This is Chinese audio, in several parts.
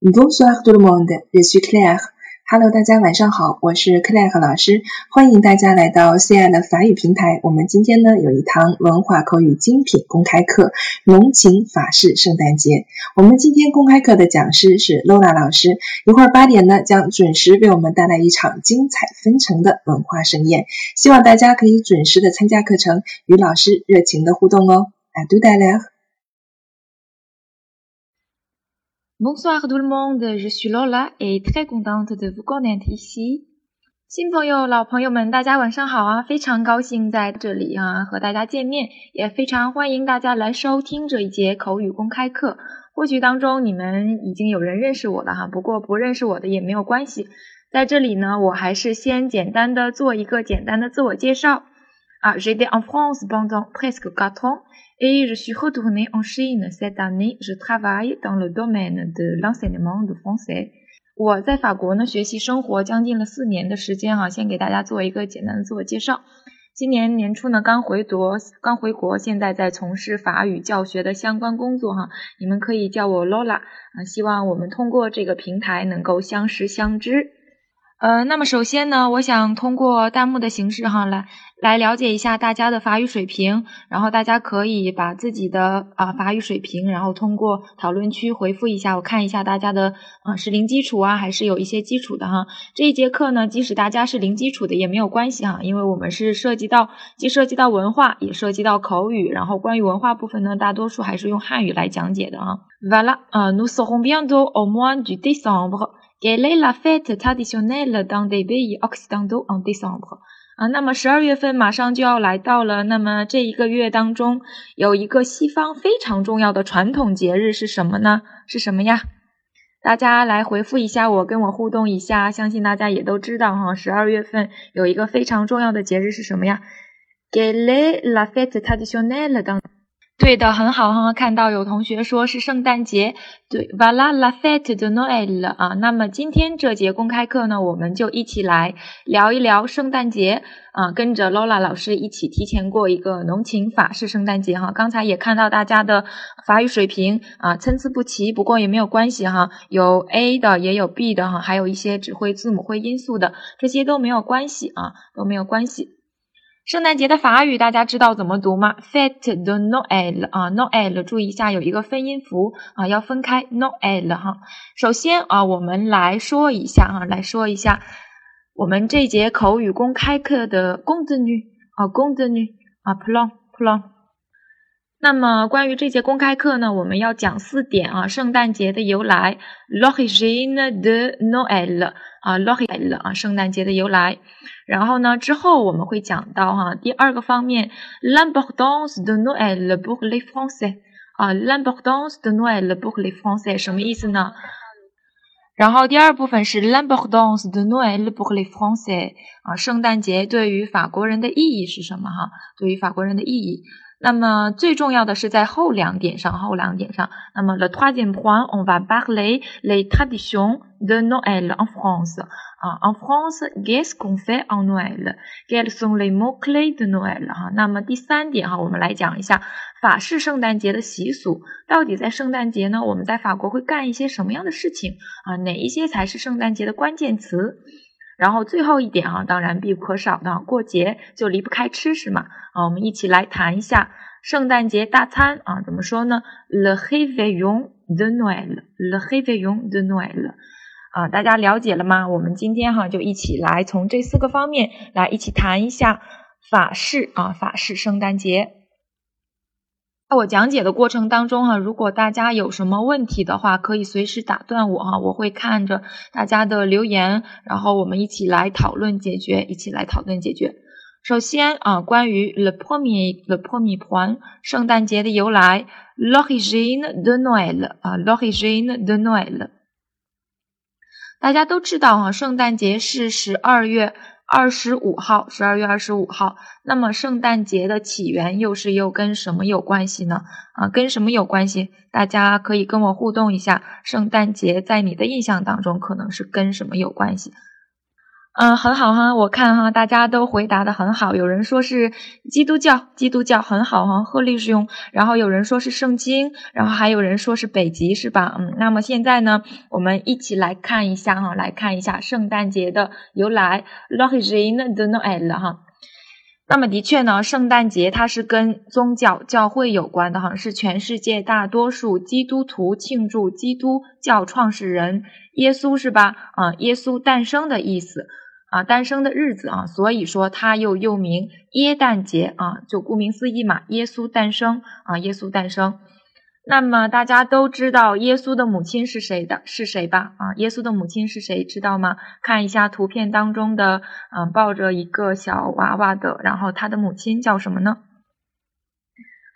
Bonsoir tout le monde, je suis Claire. Hello，大家晚上好，我是 Claire 老师，欢迎大家来到 C I 的法语平台。我们今天呢有一堂文化口语精品公开课，浓情法式圣诞节。我们今天公开课的讲师是 Lola 老师，一会儿八点呢将准时为我们带来一场精彩纷呈的文化盛宴。希望大家可以准时的参加课程，与老师热情的互动哦。À tout à l'heure. Bonsoir tout le monde, je suis Lola et très contente de vous connaître ici。新朋友、老朋友们，大家晚上好啊！非常高兴在这里啊和大家见面，也非常欢迎大家来收听这一节口语公开课。或许当中你们已经有人认识我了哈，不过不认识我的也没有关系。在这里呢，我还是先简单的做一个简单的自我介绍啊。J'étais en France pendant presque quatre ans. Et je suis retournée en Chine cette année. Je travaille dans le domaine de l'enseignement de français. 我在法国呢学习生活将近了四年的时间啊，先给大家做一个简单的自我介绍。今年年初呢刚回国，刚回国，现在在从事法语教学的相关工作哈。你们可以叫我 Lola 啊。希望我们通过这个平台能够相识相知。呃，那么首先呢，我想通过弹幕的形式哈，来来了解一下大家的法语水平，然后大家可以把自己的啊法语水平，然后通过讨论区回复一下，我看一下大家的啊是零基础啊，还是有一些基础的哈。这一节课呢，即使大家是零基础的也没有关系哈，因为我们是涉及到既涉及到文化，也涉及到口语，然后关于文化部分呢，大多数还是用汉语来讲解的啊。Voilà, nous serons bientôt au mois de décembre. Quelle est la fête traditionnelle dans des pays occidentaux en décembre？啊，那么十二月份马上就要来到了，那么这一个月当中有一个西方非常重要的传统节日是什么呢？是什么呀？大家来回复一下我，跟我互动一下。相信大家也都知道哈，十二月份有一个非常重要的节日是什么呀？quelle la fête traditionnelle dans 对的，很好哈。看到有同学说是圣诞节，对，Voilà la fête de Noël 啊。那么今天这节公开课呢，我们就一起来聊一聊圣诞节啊。跟着 Lola 老师一起提前过一个浓情法式圣诞节哈。刚才也看到大家的法语水平啊参差不齐，不过也没有关系哈。有 A 的，也有 B 的哈，还有一些只会字母会音素的，这些都没有关系啊，都没有关系。圣诞节的法语大家知道怎么读吗？Fête de Noël 啊，Noël，注意一下有一个分音符啊，要分开 Noël 哈。首先啊，我们来说一下啊，来说一下我们这节口语公开课的公子女啊，公子女啊，plan plan。那么关于这节公开课呢，我们要讲四点啊，圣诞节的由来，L'origine de Noël 啊，Noël 啊，圣诞节的由来。然后呢，之后我们会讲到哈，第二个方面 l a m b o r d a n c e de Noël pour les Français 啊 l a m b o r d a n c e de Noël pour les Français 什么意思呢？然后第二部分是 l a m b o r d a n c e de Noël pour les Français 啊，圣诞节对于法国人的意义是什么哈？对于法国人的意义。那么最重要的是在后两点上，后两点上。那么 le troisième point on va parler les traditions de Noël en France 啊，en France qu'est-ce qu'on fait en Noël？Quels sont les mots clés de Noël？哈，那么第三点哈，我们来讲一下法式圣诞节的习俗。到底在圣诞节呢，我们在法国会干一些什么样的事情啊？哪一些才是圣诞节的关键词？然后最后一点啊，当然必不可少的，过节就离不开吃食嘛啊，我们一起来谈一下圣诞节大餐啊，怎么说呢？Le h é v e l o n de Noël，Le h é v e l o n de Noël 啊，大家了解了吗？我们今天哈就一起来从这四个方面来一起谈一下法式啊，法式圣诞节。在我讲解的过程当中哈，如果大家有什么问题的话，可以随时打断我哈，我会看着大家的留言，然后我们一起来讨论解决，一起来讨论解决。首先啊，关于 le premier le premier point 圣诞节的由来，l'origine de Noël 啊，l'origine de Noël，大家都知道哈，圣诞节是十二月。二十五号，十二月二十五号。那么圣诞节的起源又是又跟什么有关系呢？啊，跟什么有关系？大家可以跟我互动一下。圣诞节在你的印象当中可能是跟什么有关系嗯，很好哈，我看哈，大家都回答的很好。有人说是基督教，基督教很好哈，鹤立是用。然后有人说是圣经，然后还有人说是北极，是吧？嗯，那么现在呢，我们一起来看一下哈，来看一下圣诞节的由来 l o h r i n de Noël 哈。那么的确呢，圣诞节它是跟宗教教会有关的哈，是全世界大多数基督徒庆祝基督教创始人耶稣是吧？啊，耶稣诞生的意思。啊，诞生的日子啊，所以说它又又名耶诞节啊，就顾名思义嘛，耶稣诞生啊，耶稣诞生。那么大家都知道耶稣的母亲是谁的？是谁吧？啊，耶稣的母亲是谁？知道吗？看一下图片当中的，嗯，抱着一个小娃娃的，然后他的母亲叫什么呢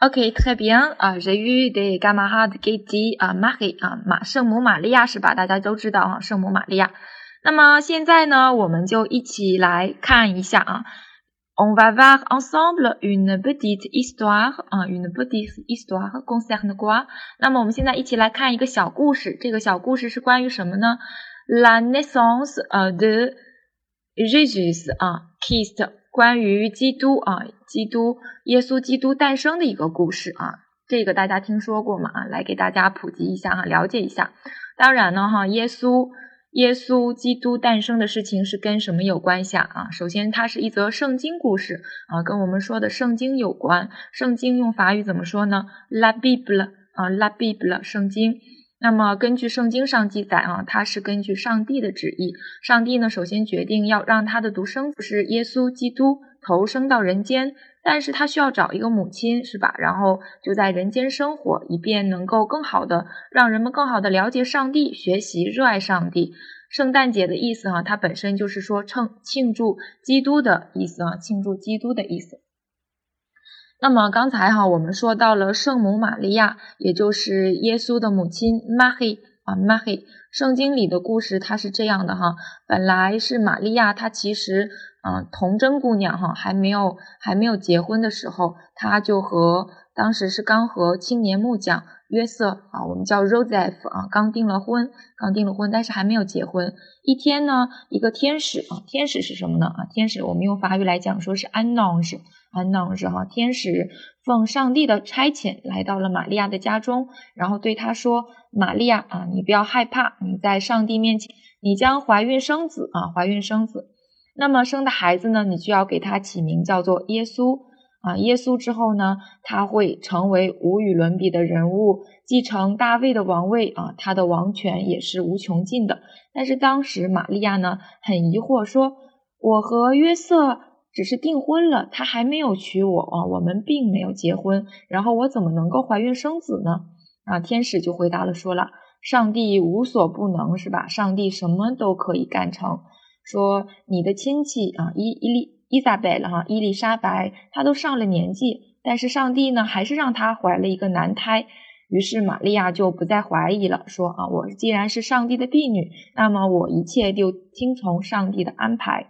？OK，très bien 啊，j'ai eu des camarades qui disent 啊，Marie 啊，马圣母玛利亚是吧？大家都知道啊，圣母玛利亚。那么现在呢，我们就一起来看一下啊。On va voir ensemble une petite histoire 啊，une petite histoire concerne quoi？那么我们现在一起来看一个小故事。这个小故事是关于什么呢？La naissance de Jésus 啊，Christ，关于基督啊，基督耶稣基督诞生的一个故事啊。这个大家听说过吗？啊，来给大家普及一下哈，了解一下。当然呢哈，耶稣。耶稣基督诞生的事情是跟什么有关系啊？首先，它是一则圣经故事啊，跟我们说的圣经有关。圣经用法语怎么说呢？La Bible 啊，La Bible，圣经。那么根据圣经上记载啊，它是根据上帝的旨意。上帝呢，首先决定要让他的独生子是耶稣基督投生到人间。但是他需要找一个母亲，是吧？然后就在人间生活，以便能够更好的让人们更好的了解上帝，学习热爱上帝。圣诞节的意思哈，它本身就是说称庆祝基督的意思啊，庆祝基督的意思。那么刚才哈，我们说到了圣母玛利亚，也就是耶稣的母亲玛黑啊，玛黑。圣经里的故事它是这样的哈，本来是玛利亚，她其实。嗯，童真姑娘哈，还没有还没有结婚的时候，她就和当时是刚和青年木匠约瑟啊，我们叫 Joseph 啊，刚订了婚，刚订了婚，但是还没有结婚。一天呢，一个天使啊，天使是什么呢？啊，天使我们用法语来讲说是 ange，ange 哈，天使奉上帝的差遣来到了玛利亚的家中，然后对她说：“玛利亚啊，你不要害怕，你在上帝面前，你将怀孕生子啊，怀孕生子。”那么生的孩子呢？你就要给他起名叫做耶稣啊！耶稣之后呢，他会成为无与伦比的人物，继承大卫的王位啊！他的王权也是无穷尽的。但是当时玛利亚呢，很疑惑，说：“我和约瑟只是订婚了，他还没有娶我啊，我们并没有结婚，然后我怎么能够怀孕生子呢？”啊，天使就回答了，说了：“上帝无所不能，是吧？上帝什么都可以干成。”说你的亲戚啊，伊伊丽伊莎贝了哈，伊丽莎白，她都上了年纪，但是上帝呢，还是让她怀了一个男胎。于是玛利亚就不再怀疑了，说啊，我既然是上帝的婢女，那么我一切就听从上帝的安排。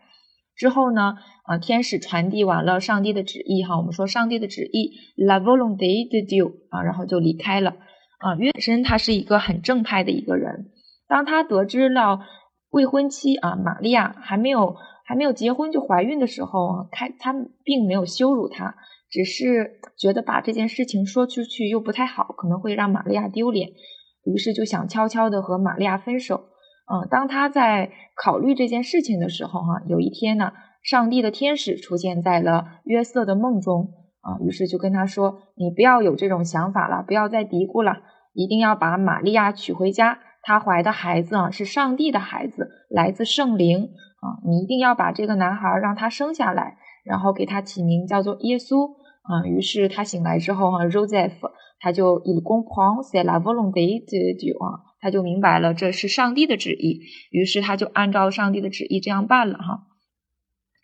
之后呢，啊，天使传递完了上帝的旨意哈，我们说上帝的旨意，la volonté de Dieu 啊，然后就离开了。啊，约申他是一个很正派的一个人，当他得知了。未婚妻啊，玛利亚还没有还没有结婚就怀孕的时候啊，开他并没有羞辱她，只是觉得把这件事情说出去又不太好，可能会让玛利亚丢脸，于是就想悄悄的和玛利亚分手。嗯，当他在考虑这件事情的时候，哈，有一天呢，上帝的天使出现在了约瑟的梦中啊，于是就跟他说：“你不要有这种想法了，不要再嘀咕了，一定要把玛利亚娶回家。”她怀的孩子啊，是上帝的孩子，来自圣灵啊！你一定要把这个男孩让他生下来，然后给他起名叫做耶稣啊！于是他醒来之后哈，Joseph 他就 il comprende la volonté de Dieu 啊，他就明白了这是上帝的旨意，于是他就按照上帝的旨意这样办了哈。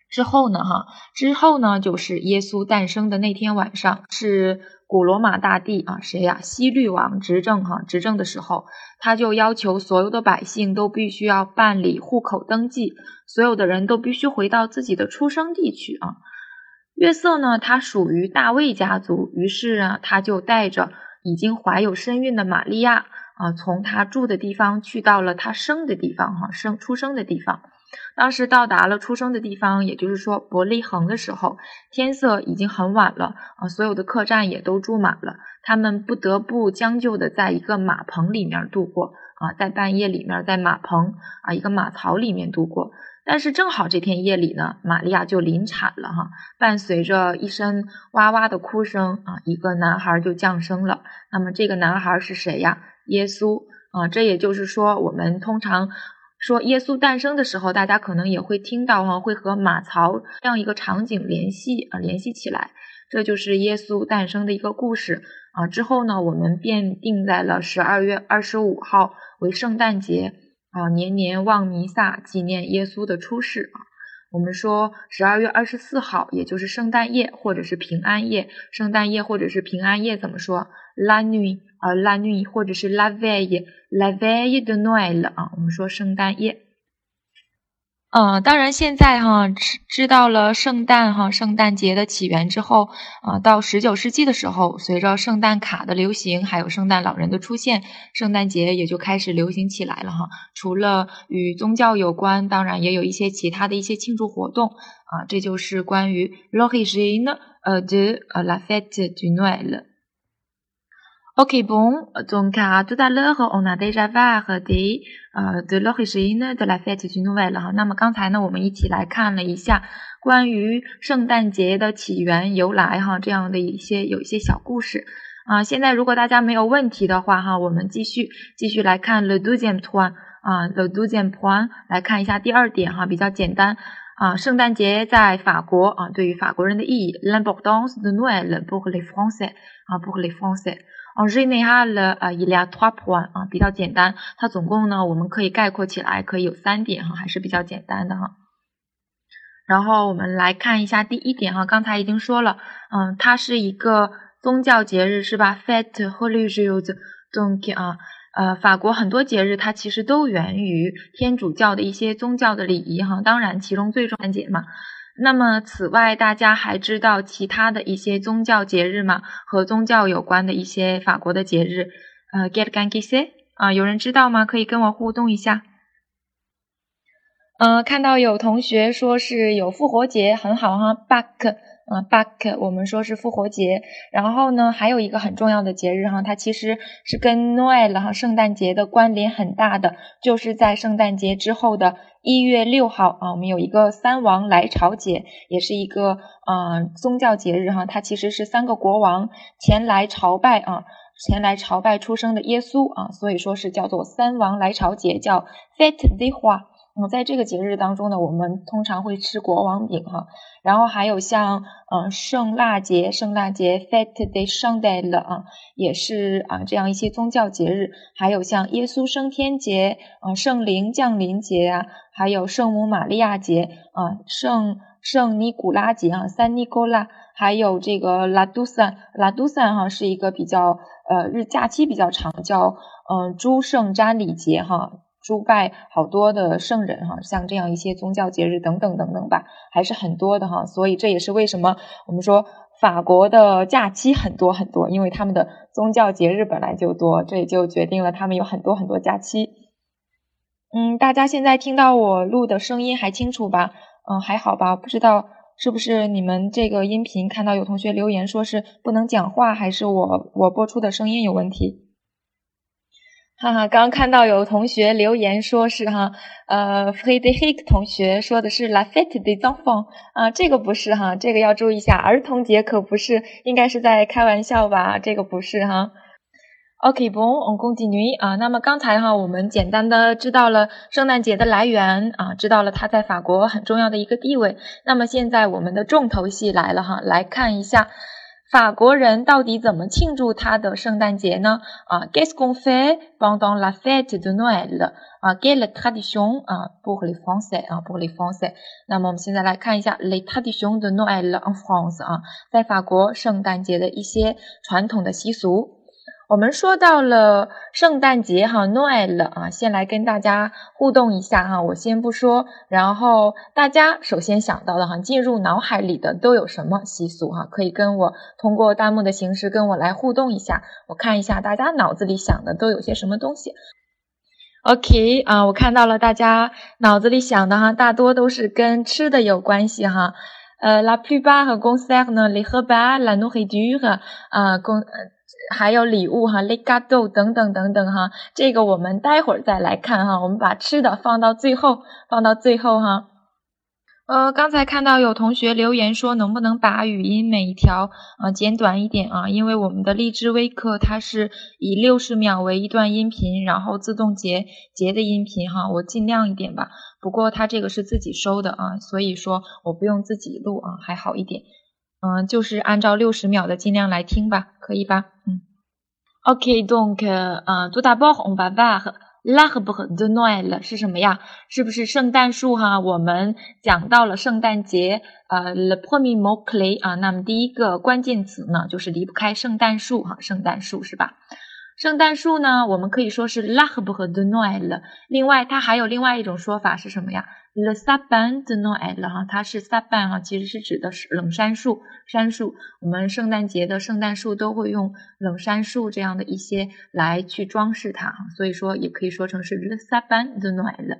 之后呢哈，之后呢就是耶稣诞生的那天晚上是。古罗马大帝啊，谁呀？西律王执政哈，执政的时候，他就要求所有的百姓都必须要办理户口登记，所有的人都必须回到自己的出生地去啊。约瑟呢，他属于大卫家族，于是啊，他就带着已经怀有身孕的玛利亚啊，从他住的地方去到了他生的地方哈，生出生的地方。当时到达了出生的地方，也就是说伯利恒的时候，天色已经很晚了啊，所有的客栈也都住满了，他们不得不将就的在一个马棚里面度过啊，在半夜里面在马棚啊一个马槽里面度过。但是正好这天夜里呢，玛利亚就临产了哈，伴随着一声哇哇的哭声啊，一个男孩就降生了。那么这个男孩是谁呀？耶稣啊，这也就是说，我们通常说耶稣诞生的时候，大家可能也会听到哈，会和马槽这样一个场景联系啊，联系起来，这就是耶稣诞生的一个故事啊。之后呢，我们便定在了十二月二十五号为圣诞节。啊，年年望弥撒，纪念耶稣的出世啊。我们说十二月二十四号，也就是圣诞夜或者是平安夜。圣诞夜或者是平安夜怎么说？La nuit 啊，La nuit 或者是 La veille，La veille de Noël 啊。我们说圣诞夜。嗯，当然，现在哈知知道了圣诞哈圣诞节的起源之后，啊，到十九世纪的时候，随着圣诞卡的流行，还有圣诞老人的出现，圣诞节也就开始流行起来了哈。除了与宗教有关，当然也有一些其他的一些庆祝活动啊。这就是关于 l'origine de la fête du Noël。Ok, bon, donc tout à l'heure on a déjà parlé de l'origine de la fête du Noël 哈。那么刚才呢，我们一起来看了一下关于圣诞节的起源由来哈，这样的一些有一些小故事啊。现在如果大家没有问题的话哈，我们继续继续来看 le deuxième point 啊，le deuxième point 来看一下第二点哈，比较简单啊。圣诞节在法国啊，对于法国人的意义，l'importance de Noël pour les Français 啊，pour les Français。哦，日内哈了啊，伊利亚托普啊，比较简单。它总共呢，我们可以概括起来，可以有三点哈，还是比较简单的哈。然后我们来看一下第一点哈，刚才已经说了，嗯，它是一个宗教节日是吧？Fête religieuse donc 啊，呃，法国很多节日它其实都源于天主教的一些宗教的礼仪哈，当然其中最重要节嘛。那么，此外，大家还知道其他的一些宗教节日吗？和宗教有关的一些法国的节日，呃，get gan g i s 啊，有人知道吗？可以跟我互动一下。嗯，看到有同学说是有复活节，很好哈，back。啊，Back，我们说是复活节，然后呢，还有一个很重要的节日哈，它其实是跟 Noel 哈圣诞节的关联很大的，就是在圣诞节之后的一月六号啊，我们有一个三王来朝节，也是一个啊宗教节日哈，它其实是三个国王前来朝拜啊，前来朝拜出生的耶稣啊，所以说是叫做三王来朝节，叫 Fête des Rois。嗯，在这个节日当中呢，我们通常会吃国王饼哈，然后还有像嗯圣腊节，圣腊节 Fête de Chandelle 啊，也是啊这样一些宗教节日，还有像耶稣升天节啊，圣灵降临节啊，还有圣母玛利亚节啊，圣圣尼古拉节啊，三尼古拉，还有这个拉杜散，拉杜散哈是一个比较呃日假期比较长，叫嗯诸圣瞻礼节哈。诸拜好多的圣人哈，像这样一些宗教节日等等等等吧，还是很多的哈。所以这也是为什么我们说法国的假期很多很多，因为他们的宗教节日本来就多，这也就决定了他们有很多很多假期。嗯，大家现在听到我录的声音还清楚吧？嗯，还好吧？不知道是不是你们这个音频看到有同学留言说是不能讲话，还是我我播出的声音有问题？哈哈，刚刚看到有同学留言说是哈，呃 f r e d e r i c 同学说的是 La fête des enfants 啊，这个不是哈，这个要注意一下，儿童节可不是，应该是在开玩笑吧？这个不是哈。OK，bon，on continue 啊。那么刚才哈，我们简单的知道了圣诞节的来源啊，知道了它在法国很重要的一个地位。那么现在我们的重头戏来了哈，来看一下。法国人到底怎么庆祝他的圣诞节呢？啊，Qu'est-ce qu'on fait pendant la fête de Noël？啊，Quelle tradition？啊，pour les Français？啊，pour les Français？那么我们现在来看一下 les traditions de Noël en France？啊，在法国圣诞节的一些传统的习俗。我们说到了圣诞节哈，Noel 啊，先来跟大家互动一下哈。我先不说，然后大家首先想到的哈，进入脑海里的都有什么习俗哈？可以跟我通过弹幕的形式跟我来互动一下，我看一下大家脑子里想的都有些什么东西。OK 啊，我看到了，大家脑子里想的哈，大多都是跟吃的有关系哈。呃，la plupart 和 concerne les repas, la nourriture 啊，公还有礼物哈，les cadeaux 等等等等哈。这个我们待会儿再来看哈，我们把吃的放到最后，放到最后哈。呃，刚才看到有同学留言说，能不能把语音每一条啊剪短一点啊？因为我们的荔枝微课它是以六十秒为一段音频，然后自动截截的音频哈，我尽量一点吧。不过它这个是自己收的啊，所以说我不用自己录啊，还好一点。嗯，就是按照六十秒的尽量来听吧，可以吧？嗯。OK，donc，嗯，tout d'abord on va voir。L'arbre de Noël 是什么呀？是不是圣诞树哈？我们讲到了圣诞节，呃，le premier mot clé 啊，那么第一个关键词呢，就是离不开圣诞树哈，圣诞树是吧？圣诞树呢，我们可以说是 l'arbre de Noël。另外，它还有另外一种说法是什么呀？Le s a b a n de Noël 哈，它是 s a b a n 哈，其实是指的是冷杉树，杉树。我们圣诞节的圣诞树都会用冷杉树这样的一些来去装饰它哈，所以说也可以说成是 le s a b a n de Noël。